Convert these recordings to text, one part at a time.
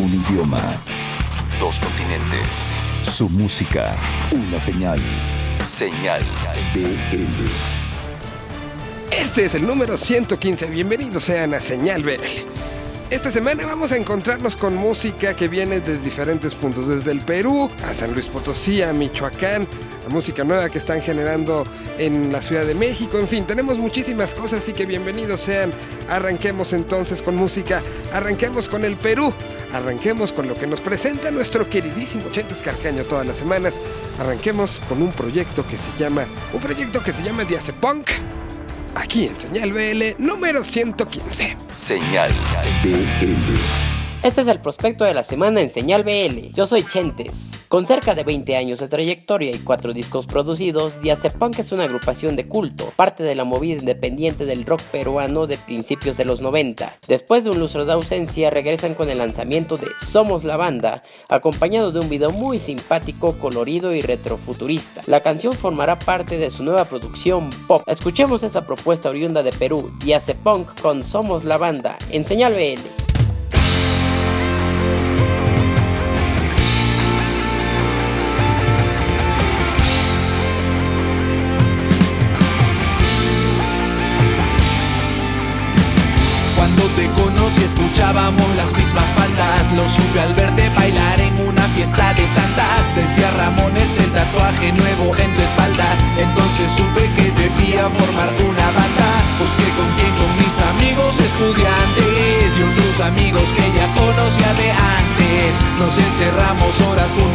Un idioma. Dos continentes. Su música. Una señal. Señal BL. Este es el número 115. Bienvenidos sean a Señal BL. Esta semana vamos a encontrarnos con música que viene desde diferentes puntos, desde el Perú a San Luis Potosí, a Michoacán, la música nueva que están generando en la Ciudad de México, en fin, tenemos muchísimas cosas, así que bienvenidos sean. Arranquemos entonces con música, arranquemos con el Perú, arranquemos con lo que nos presenta nuestro queridísimo Chentes Carcaño todas las semanas, arranquemos con un proyecto que se llama, un proyecto que se llama Diazepunk aquí en Señal BL número 115. Señal BL. Este es el prospecto de la semana en Señal BL. Yo soy Chentes. Con cerca de 20 años de trayectoria y 4 discos producidos, Diazepunk es una agrupación de culto, parte de la movida independiente del rock peruano de principios de los 90. Después de un lustro de ausencia, regresan con el lanzamiento de Somos la Banda, acompañado de un video muy simpático, colorido y retrofuturista. La canción formará parte de su nueva producción pop. Escuchemos esta propuesta oriunda de Perú, Diazepunk con Somos la Banda, en Señal BL. Las mismas bandas Lo supe al verte bailar en una fiesta de tantas. Decía Ramones el tatuaje nuevo en tu espalda Entonces supe que debía formar una banda. Busqué con quién, con mis amigos estudiantes Y otros amigos que ya conocía de antes. Nos encerramos horas juntos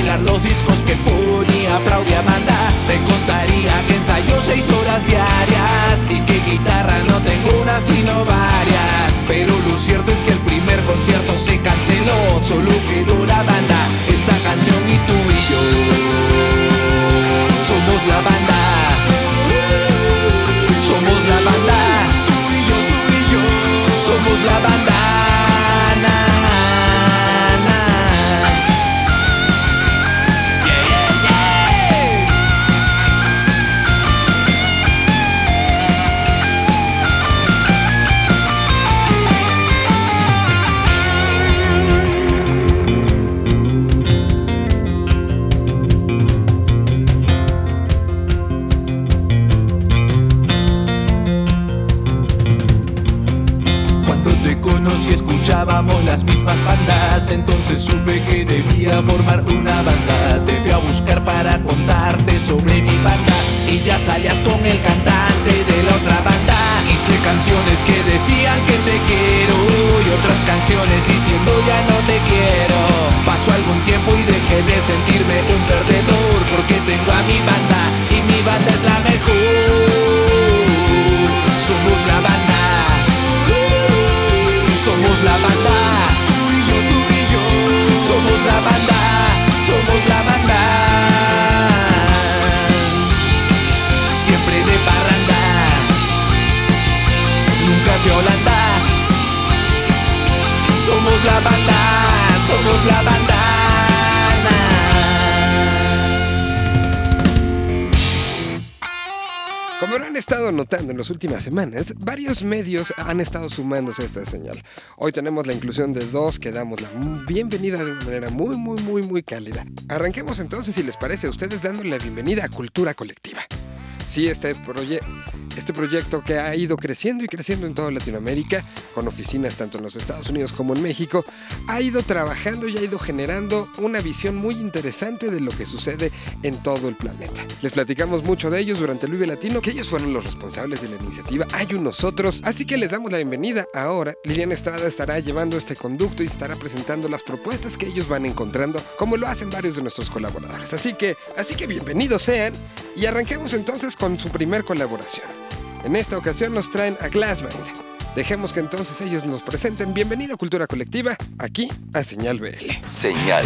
bailar los discos que ponía Fraude Amanda. Te contaría que ensayo seis horas diarias y que guitarra no tengo una sino varias. Pero lo cierto es que el primer concierto se canceló, solo quedó la banda, esta canción y tú y yo. Somos la banda. Somos la banda. Tú y yo, tú y yo. Somos la banda. Yo. Estado notando en las últimas semanas, varios medios han estado sumándose a esta señal. Hoy tenemos la inclusión de dos que damos la bienvenida de una manera muy, muy, muy, muy cálida. Arranquemos entonces, si les parece a ustedes, dándole la bienvenida a Cultura Colectiva. Sí, este proyecto este proyecto que ha ido creciendo y creciendo en toda Latinoamérica, con oficinas tanto en los Estados Unidos como en México, ha ido trabajando y ha ido generando una visión muy interesante de lo que sucede en todo el planeta. Les platicamos mucho de ellos durante el Vive Latino, que ellos fueron los responsables de la iniciativa Hay un nosotros, así que les damos la bienvenida ahora. Liliana Estrada estará llevando este conducto y estará presentando las propuestas que ellos van encontrando, como lo hacen varios de nuestros colaboradores. Así que, así que bienvenidos sean y arranquemos entonces con su primer colaboración. En esta ocasión nos traen a Glassband. Dejemos que entonces ellos nos presenten. Bienvenido a Cultura Colectiva, aquí a Señal BL. Señal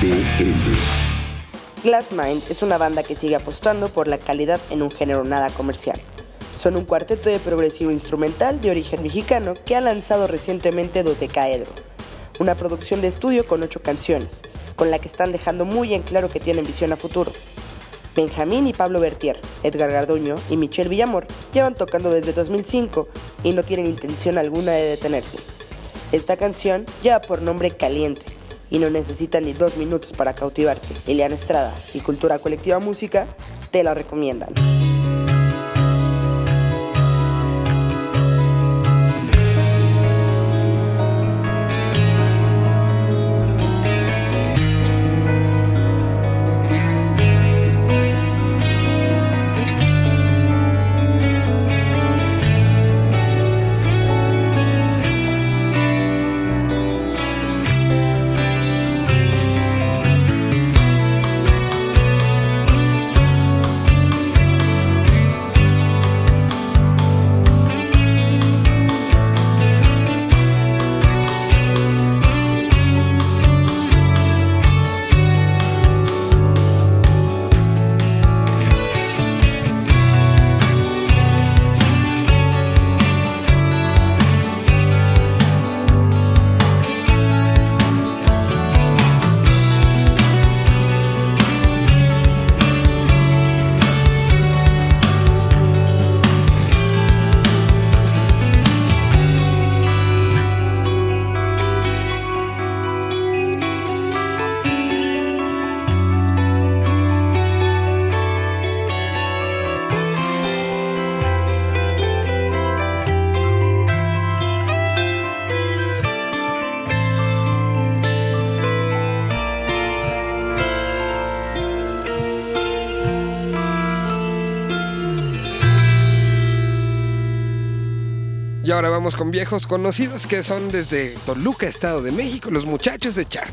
BL. Glassmind es una banda que sigue apostando por la calidad en un género nada comercial. Son un cuarteto de progresivo instrumental de origen mexicano que ha lanzado recientemente Dotecaedro, una producción de estudio con ocho canciones, con la que están dejando muy en claro que tienen visión a futuro. Benjamín y Pablo Bertier, Edgar Garduño y Michelle Villamor llevan tocando desde 2005 y no tienen intención alguna de detenerse. Esta canción lleva por nombre Caliente y no necesita ni dos minutos para cautivarte. Eliana Estrada y Cultura Colectiva Música te la recomiendan. Con viejos conocidos que son desde Toluca, Estado de México, los muchachos de Chart.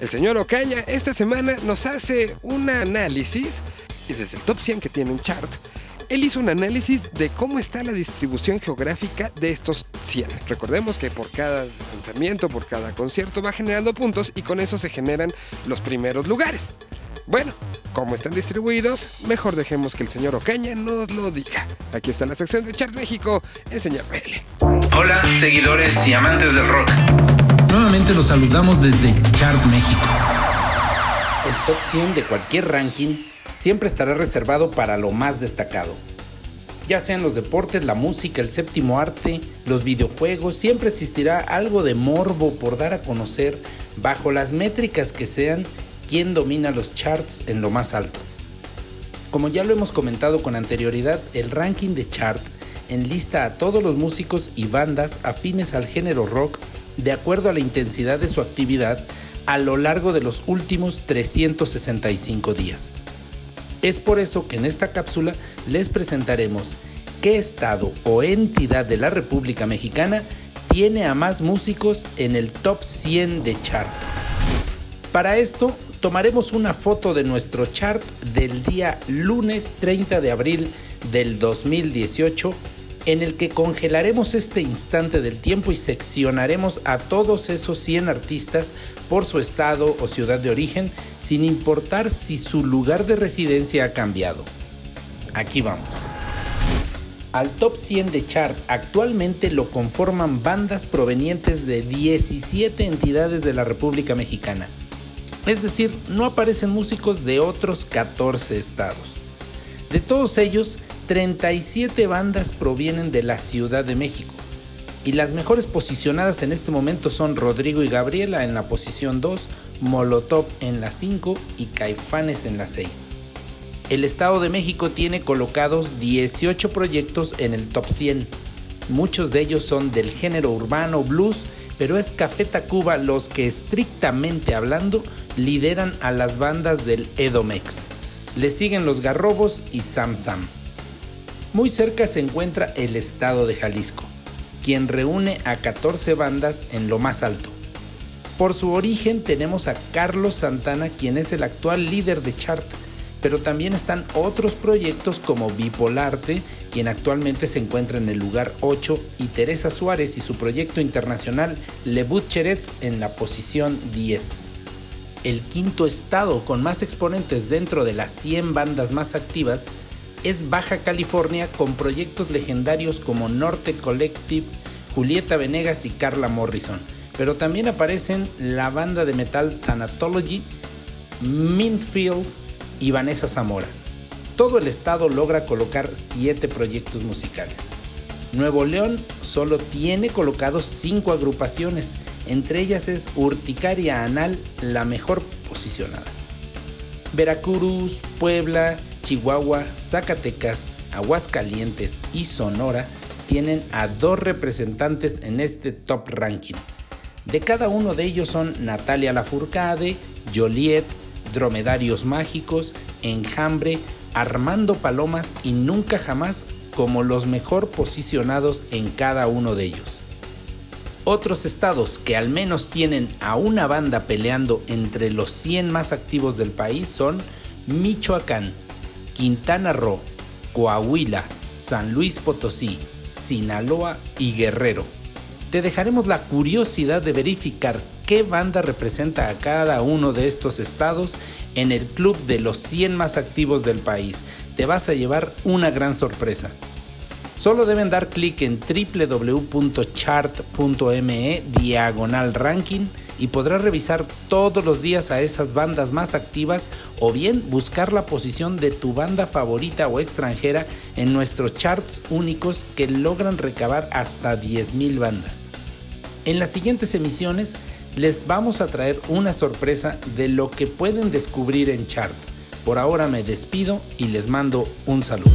El señor Ocaña esta semana nos hace un análisis, y desde el top 100 que tiene en Chart, él hizo un análisis de cómo está la distribución geográfica de estos 100. Recordemos que por cada lanzamiento, por cada concierto va generando puntos y con eso se generan los primeros lugares. Bueno, como están distribuidos, mejor dejemos que el señor Ocaña nos lo diga. Aquí está la sección de Chart México en Señal. Hola, seguidores y amantes del rock. Nuevamente los saludamos desde Chart México. El top 100 de cualquier ranking siempre estará reservado para lo más destacado. Ya sean los deportes, la música, el séptimo arte, los videojuegos, siempre existirá algo de morbo por dar a conocer, bajo las métricas que sean, quién domina los charts en lo más alto. Como ya lo hemos comentado con anterioridad, el ranking de chart enlista a todos los músicos y bandas afines al género rock de acuerdo a la intensidad de su actividad a lo largo de los últimos 365 días. Es por eso que en esta cápsula les presentaremos qué estado o entidad de la República Mexicana tiene a más músicos en el top 100 de chart. Para esto tomaremos una foto de nuestro chart del día lunes 30 de abril del 2018 en el que congelaremos este instante del tiempo y seccionaremos a todos esos 100 artistas por su estado o ciudad de origen sin importar si su lugar de residencia ha cambiado. Aquí vamos. Al top 100 de chart actualmente lo conforman bandas provenientes de 17 entidades de la República Mexicana. Es decir, no aparecen músicos de otros 14 estados. De todos ellos, 37 bandas provienen de la Ciudad de México. Y las mejores posicionadas en este momento son Rodrigo y Gabriela en la posición 2, Molotov en la 5 y Caifanes en la 6. El Estado de México tiene colocados 18 proyectos en el top 100. Muchos de ellos son del género urbano blues, pero es Café Tacuba los que estrictamente hablando lideran a las bandas del Edomex. Le siguen los Garrobos y Sam Sam. Muy cerca se encuentra el estado de Jalisco, quien reúne a 14 bandas en lo más alto. Por su origen tenemos a Carlos Santana, quien es el actual líder de chart, pero también están otros proyectos como Bipolarte, quien actualmente se encuentra en el lugar 8, y Teresa Suárez y su proyecto internacional Le Butcherets en la posición 10. El quinto estado con más exponentes dentro de las 100 bandas más activas es Baja California con proyectos legendarios como Norte Collective, Julieta Venegas y Carla Morrison. Pero también aparecen la banda de metal Thanatology, Mintfield y Vanessa Zamora. Todo el estado logra colocar 7 proyectos musicales. Nuevo León solo tiene colocados 5 agrupaciones, entre ellas es Urticaria Anal la mejor posicionada. Veracruz, Puebla, Chihuahua, Zacatecas, Aguascalientes y Sonora tienen a dos representantes en este top ranking. De cada uno de ellos son Natalia Lafourcade, Joliet, Dromedarios Mágicos, Enjambre, Armando Palomas y Nunca Jamás como los mejor posicionados en cada uno de ellos. Otros estados que al menos tienen a una banda peleando entre los 100 más activos del país son Michoacán, Quintana Roo, Coahuila, San Luis Potosí, Sinaloa y Guerrero. Te dejaremos la curiosidad de verificar qué banda representa a cada uno de estos estados en el club de los 100 más activos del país. Te vas a llevar una gran sorpresa. Solo deben dar clic en www.chart.me diagonal ranking y podrás revisar todos los días a esas bandas más activas o bien buscar la posición de tu banda favorita o extranjera en nuestros charts únicos que logran recabar hasta 10.000 bandas. En las siguientes emisiones les vamos a traer una sorpresa de lo que pueden descubrir en chart. Por ahora me despido y les mando un saludo.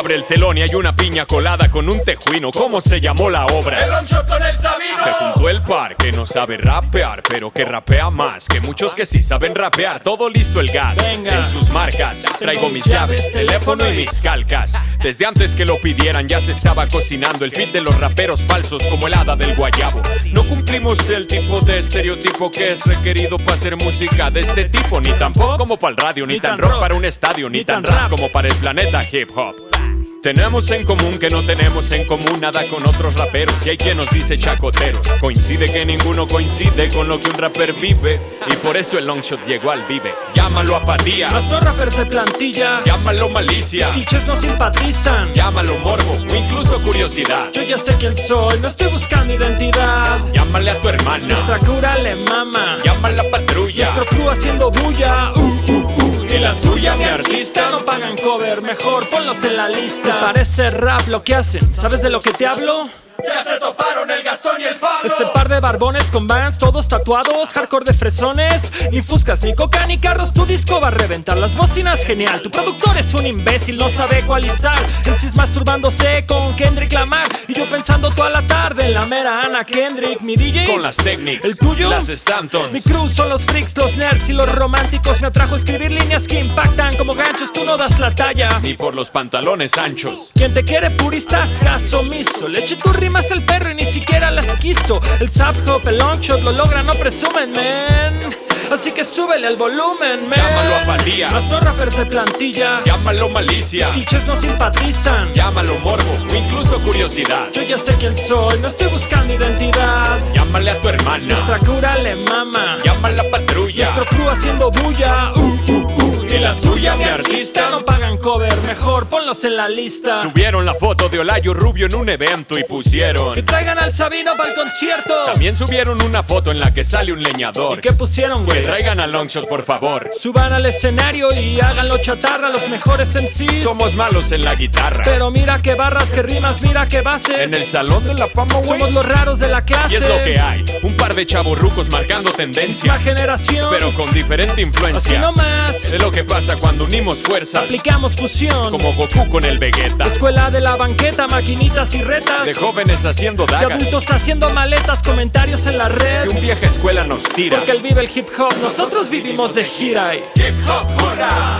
Abre el telón y hay una piña colada con un tejuino. ¿Cómo se llamó la obra? El shot con el sabino. Se juntó el par que no sabe rapear, pero que rapea más que muchos que sí saben rapear. Todo listo el gas. Venga. En sus marcas traigo mis llaves, teléfono y mis calcas. Desde antes que lo pidieran ya se estaba cocinando el fit de los raperos falsos como el hada del guayabo. No cumplimos el tipo de estereotipo que es requerido para hacer música de este tipo, ni tan pop como para el radio, ni, tan rock para un estadio, ni tan rap como para el planeta hip hop. Tenemos en común que no tenemos en común nada con otros raperos y hay quien nos dice chacoteros. Coincide que ninguno coincide con lo que un rapper vive y por eso el longshot llegó al vive. Llámalo apatía, dos rappers de plantilla. llámalo malicia, Los no simpatizan. llámalo morbo o incluso curiosidad. Yo ya sé quién soy, no estoy buscando identidad. Llámale a tu hermana, Nuestra cura le mama. llámala patrulla. Nuestro crew haciendo bulla. Uh, uh, uh. Y la tuya, mi No artista. pagan cover, mejor ponlos en la lista. Parece rap lo que hacen. ¿Sabes de lo que te hablo? Ya se toparon el Gastón y el Pablo. Ese par de barbones con vans, todos tatuados, hardcore de fresones. Ni fuscas, ni coca, ni carros, tu disco va a reventar las bocinas, genial. Tu productor es un imbécil, no sabe ecualizar. El cis masturbándose con Kendrick Lamar. Y yo pensando toda la tarde en la mera Ana Kendrick, mi DJ. Con las Technics, ¿El tuyo? las Stantons. Mi crew son los freaks, los nerds y los románticos. Me atrajo escribir líneas que impactan como ganchos, tú no das la talla. Ni por los pantalones anchos. Quien te quiere puristas, caso omiso. Le eché tus rimas al perro y ni siquiera las quiso. El zap hop, el long shot lo logran, no presumen, men. Así que súbele al volumen, men. Llámalo apatía. Los dos rappers de plantilla. Llámalo malicia, Los quiches no simpatizan. llámalo morbo o incluso curiosidad. Yo ya sé quién soy, no estoy buscando identidad. Llámale a tu hermana, Nuestra cura le mama. llámala patrulla. Nuestro crew haciendo bulla. Uh, uh, uh. Y la tuya, mi artista. No pagan cover, mejor ponlos en la lista. Subieron la foto de Olayo Rubio en un evento y pusieron. Que traigan al Sabino para el concierto. También subieron una foto en la que sale un ¿Y leñador. qué pusieron, Que güey? traigan a Longshot, por favor. Suban al escenario y háganlo chatarra, los mejores en sí. Somos malos en la guitarra. Pero mira qué barras, qué rimas, mira qué bases. En el salón de la fama, güey. Somos los raros de la clase. Y es lo que hay. Un par de chavorrucos marcando tendencia. La generación, pero con diferente así influencia. no más. Es lo que pasa cuando unimos fuerzas. Aplicamos fusión. Como Goku con el Vegeta. Escuela de la banqueta, maquinitas y retas. De jóvenes haciendo De dagas. adultos haciendo maletas, comentarios en la red. Que un vieja escuela nos tira. Porque él vive el hip hop, nosotros vivimos de gira. y- Hip hop hurra.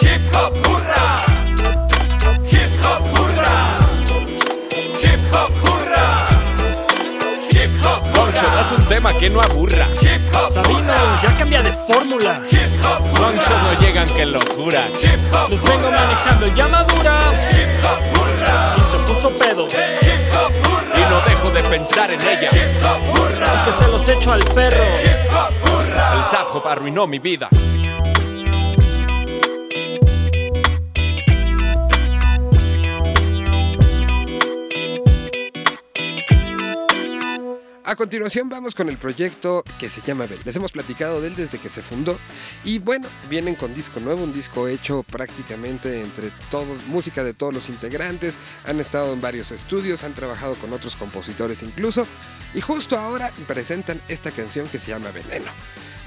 Hip hop hurra. Hip hop hurra. Hip hop hurra. Hip hop hurra. das un tema que no aburra. Hip Sabino, ya cambia de fórmula. Longshot no llegan que locura. Los vengo manejando ya madura. Y se puso pedo. Y no dejo de pensar en ella. Que se los echo al perro. El hop arruinó mi vida. A continuación vamos con el proyecto que se llama Bell. Les hemos platicado de él desde que se fundó y bueno, vienen con disco nuevo, un disco hecho prácticamente entre todos, música de todos los integrantes, han estado en varios estudios, han trabajado con otros compositores incluso y justo ahora presentan esta canción que se llama Veneno.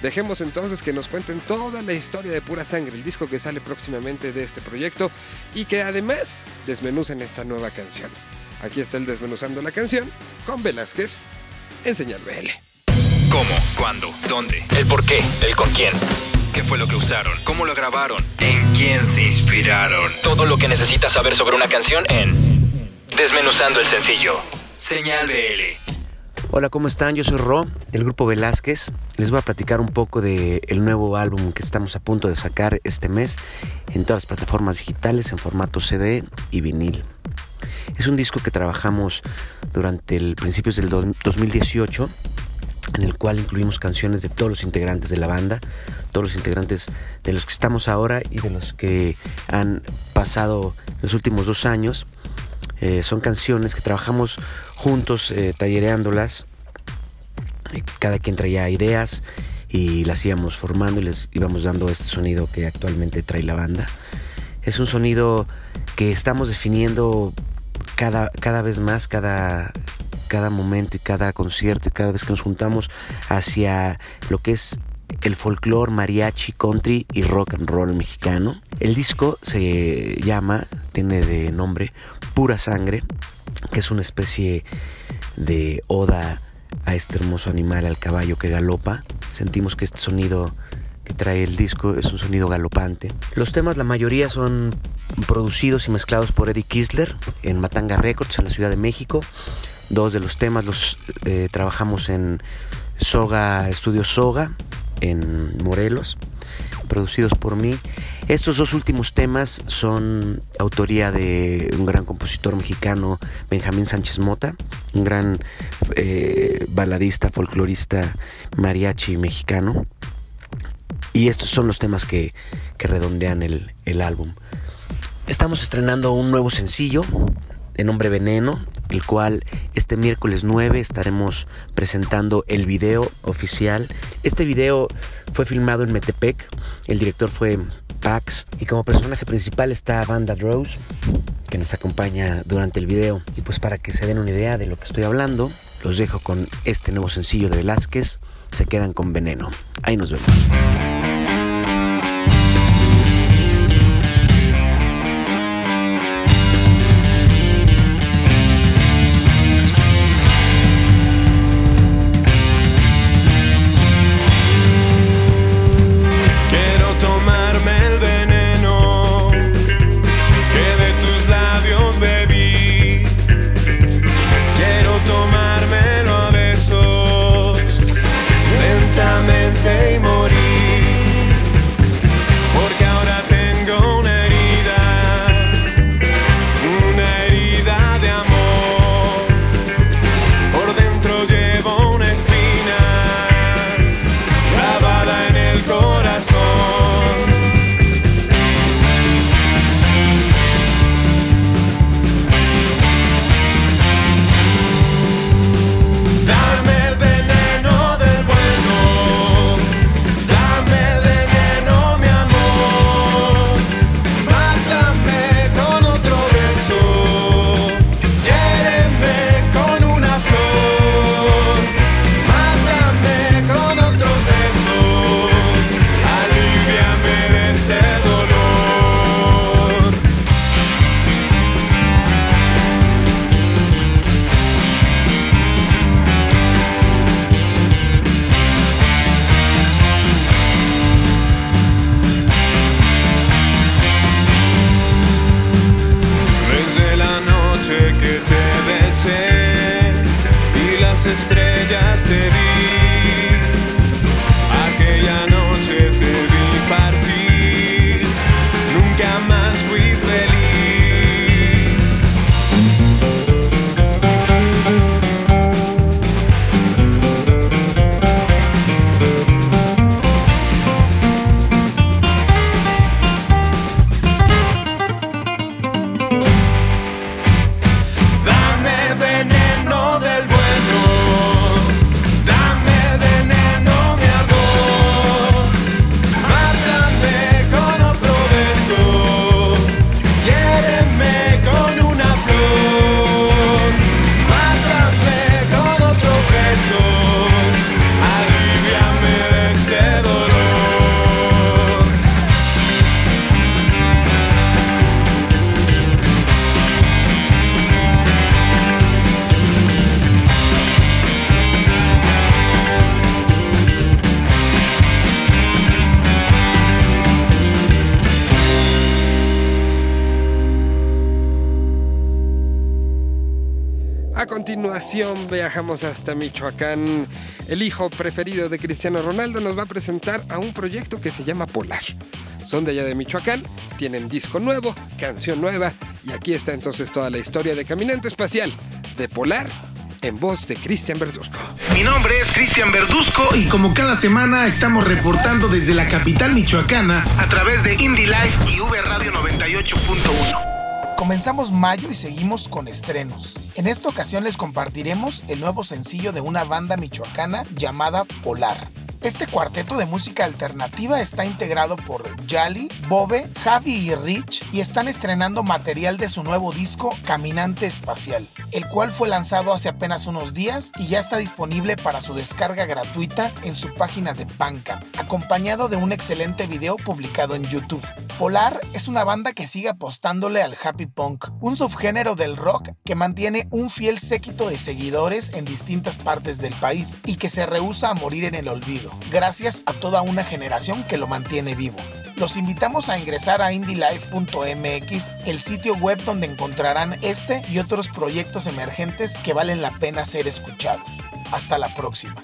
Dejemos entonces que nos cuenten toda la historia de Pura Sangre, el disco que sale próximamente de este proyecto y que además desmenucen esta nueva canción. Aquí está el desmenuzando la canción con Velázquez en Señal BL. ¿Cómo? ¿Cuándo? ¿Dónde? ¿El por qué? ¿El con quién? ¿Qué fue lo que usaron? ¿Cómo lo grabaron? ¿En quién se inspiraron? Todo lo que necesitas saber sobre una canción en Desmenuzando el sencillo. Señal BL. Hola, ¿cómo están? Yo soy Ro, del grupo Velázquez. Les voy a platicar un poco del el nuevo álbum que estamos a punto de sacar este mes en todas las plataformas digitales en formato CD y vinil. Es un disco que trabajamos durante el principios del do- 2018 en el cual incluimos canciones de todos los integrantes de la banda, todos los integrantes de los que estamos ahora y de los que han pasado los últimos dos años. Eh, son canciones que trabajamos juntos, eh, tallereándolas. Cada quien traía ideas y las íbamos formando y les íbamos dando este sonido que actualmente trae la banda. Es un sonido que estamos definiendo cada, cada vez más, cada, cada momento y cada concierto y cada vez que nos juntamos hacia lo que es el folclore, mariachi, country y rock and roll mexicano. El disco se llama, tiene de nombre Pura Sangre, que es una especie de oda a este hermoso animal, al caballo que galopa. Sentimos que este sonido trae el disco es un sonido galopante. Los temas, la mayoría son producidos y mezclados por Eddie Kisler en Matanga Records en la Ciudad de México. Dos de los temas los eh, trabajamos en Soga, Estudio Soga, en Morelos, producidos por mí. Estos dos últimos temas son autoría de un gran compositor mexicano, Benjamín Sánchez Mota, un gran eh, baladista, folclorista, mariachi mexicano. Y estos son los temas que, que redondean el, el álbum. Estamos estrenando un nuevo sencillo de nombre Veneno, el cual este miércoles 9 estaremos presentando el video oficial. Este video fue filmado en Metepec, el director fue Pax y como personaje principal está Banda Rose, que nos acompaña durante el video. Y pues para que se den una idea de lo que estoy hablando, los dejo con este nuevo sencillo de Velázquez, se quedan con Veneno. Ahí nos vemos. Hasta Michoacán. El hijo preferido de Cristiano Ronaldo nos va a presentar a un proyecto que se llama Polar. Son de allá de Michoacán, tienen disco nuevo, canción nueva y aquí está entonces toda la historia de Caminante Espacial de Polar en voz de Cristian Verduzco. Mi nombre es Cristian Verduzco y como cada semana estamos reportando desde la capital michoacana a través de Indie Life y V Radio 98.1. Comenzamos mayo y seguimos con estrenos. En esta ocasión les compartiremos el nuevo sencillo de una banda michoacana llamada Polar. Este cuarteto de música alternativa está integrado por Yali, Bobe, Javi y Rich y están estrenando material de su nuevo disco Caminante Espacial, el cual fue lanzado hace apenas unos días y ya está disponible para su descarga gratuita en su página de Bandcamp, acompañado de un excelente video publicado en YouTube. Polar es una banda que sigue apostándole al happy punk, un subgénero del rock que mantiene un fiel séquito de seguidores en distintas partes del país y que se rehúsa a morir en el olvido gracias a toda una generación que lo mantiene vivo. Los invitamos a ingresar a indylife.mx, el sitio web donde encontrarán este y otros proyectos emergentes que valen la pena ser escuchados. Hasta la próxima.